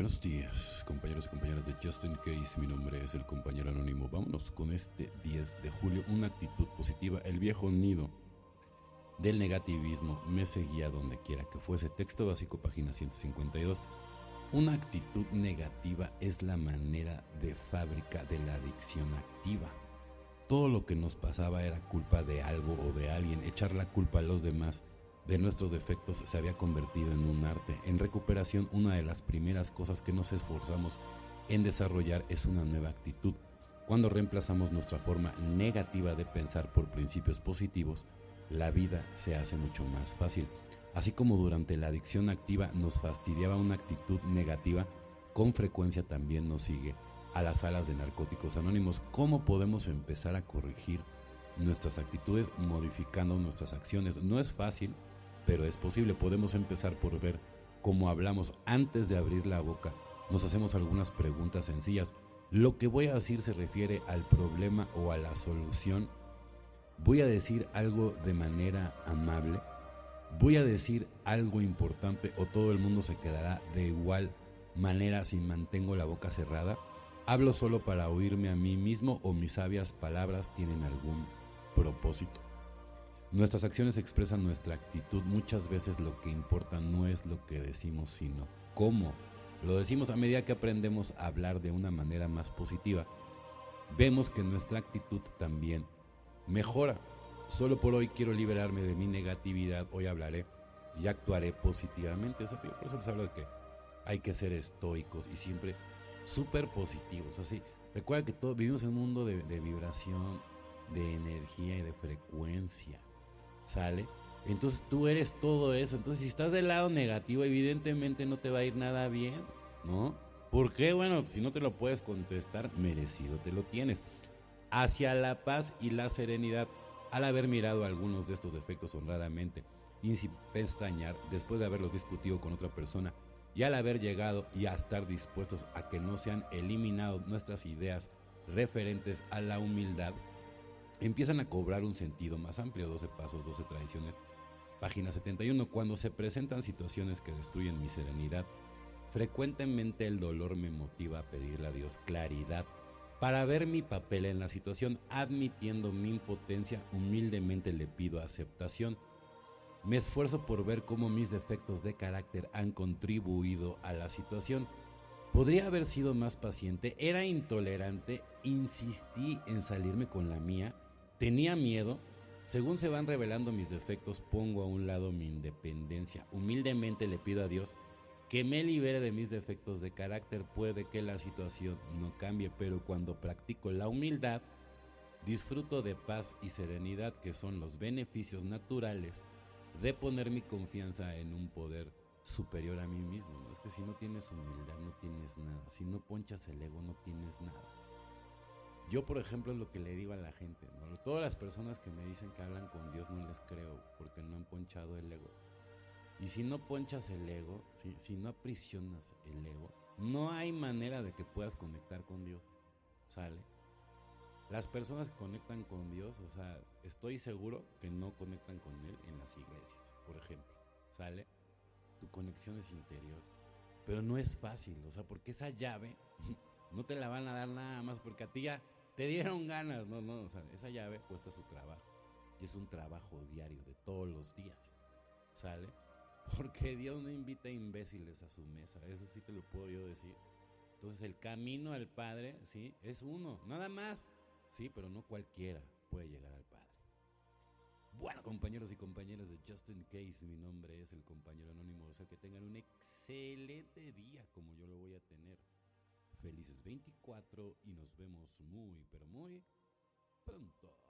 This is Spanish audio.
Buenos días, compañeros y compañeras de Justin Case. Mi nombre es el compañero anónimo. Vámonos con este 10 de julio. Una actitud positiva. El viejo nido del negativismo me seguía donde quiera que fuese. Texto básico, página 152. Una actitud negativa es la manera de fábrica de la adicción activa. Todo lo que nos pasaba era culpa de algo o de alguien. Echar la culpa a los demás de nuestros defectos se había convertido en un arte. En recuperación, una de las primeras cosas que nos esforzamos en desarrollar es una nueva actitud. Cuando reemplazamos nuestra forma negativa de pensar por principios positivos, la vida se hace mucho más fácil. Así como durante la adicción activa nos fastidiaba una actitud negativa, con frecuencia también nos sigue a las salas de narcóticos anónimos. ¿Cómo podemos empezar a corregir nuestras actitudes modificando nuestras acciones? No es fácil, pero es posible. Podemos empezar por ver cómo hablamos antes de abrir la boca. Nos hacemos algunas preguntas sencillas. Lo que voy a decir se refiere al problema o a la solución. Voy a decir algo de manera amable. Voy a decir algo importante o todo el mundo se quedará de igual manera si mantengo la boca cerrada. Hablo solo para oírme a mí mismo o mis sabias palabras tienen algún propósito. Nuestras acciones expresan nuestra actitud. Muchas veces lo que importa no es lo que decimos, sino cómo lo decimos a medida que aprendemos a hablar de una manera más positiva. Vemos que nuestra actitud también mejora. Solo por hoy quiero liberarme de mi negatividad. Hoy hablaré y actuaré positivamente. Por eso les hablo de que hay que ser estoicos y siempre súper positivos. Así, recuerda que todos vivimos en un mundo de, de vibración, de energía y de frecuencia. ¿Sale? Entonces tú eres todo eso. Entonces si estás del lado negativo, evidentemente no te va a ir nada bien, ¿no? ¿Por qué? Bueno, si no te lo puedes contestar, merecido te lo tienes. Hacia la paz y la serenidad, al haber mirado algunos de estos defectos honradamente y sin pestañear, después de haberlos discutido con otra persona, y al haber llegado y a estar dispuestos a que no sean eliminados nuestras ideas referentes a la humildad, empiezan a cobrar un sentido más amplio. 12 pasos, 12 tradiciones. Página 71. Cuando se presentan situaciones que destruyen mi serenidad, frecuentemente el dolor me motiva a pedirle a Dios claridad para ver mi papel en la situación, admitiendo mi impotencia, humildemente le pido aceptación. Me esfuerzo por ver cómo mis defectos de carácter han contribuido a la situación. Podría haber sido más paciente, era intolerante, insistí en salirme con la mía, tenía miedo. Según se van revelando mis defectos, pongo a un lado mi independencia. Humildemente le pido a Dios que me libere de mis defectos de carácter. Puede que la situación no cambie, pero cuando practico la humildad, disfruto de paz y serenidad que son los beneficios naturales de poner mi confianza en un poder superior a mí mismo. Es que si no tienes humildad no tienes nada. Si no ponchas el ego no tienes nada. Yo, por ejemplo, es lo que le digo a la gente. ¿no? Todas las personas que me dicen que hablan con Dios no les creo porque no han ponchado el ego. Y si no ponchas el ego, si, si no aprisionas el ego, no hay manera de que puedas conectar con Dios. ¿Sale? Las personas que conectan con Dios, o sea, estoy seguro que no conectan con Él en las iglesias, por ejemplo. ¿Sale? Tu conexión es interior. Pero no es fácil, o sea, porque esa llave no te la van a dar nada más porque a ti ya te dieron ganas. No, no, o sea, esa llave cuesta su trabajo. Y es un trabajo diario de todos los días. ¿Sale? Porque Dios no invita a imbéciles a su mesa. Eso sí te lo puedo yo decir. Entonces el camino al Padre, sí, es uno, nada más. Sí, pero no cualquiera puede llegar al Padre. Bueno, compañeros y compañeras de Justin Case, mi nombre es el compañero anónimo. O sea, que tengan un excelente día como yo lo voy a tener. Felices 24 y nos vemos muy, pero muy pronto.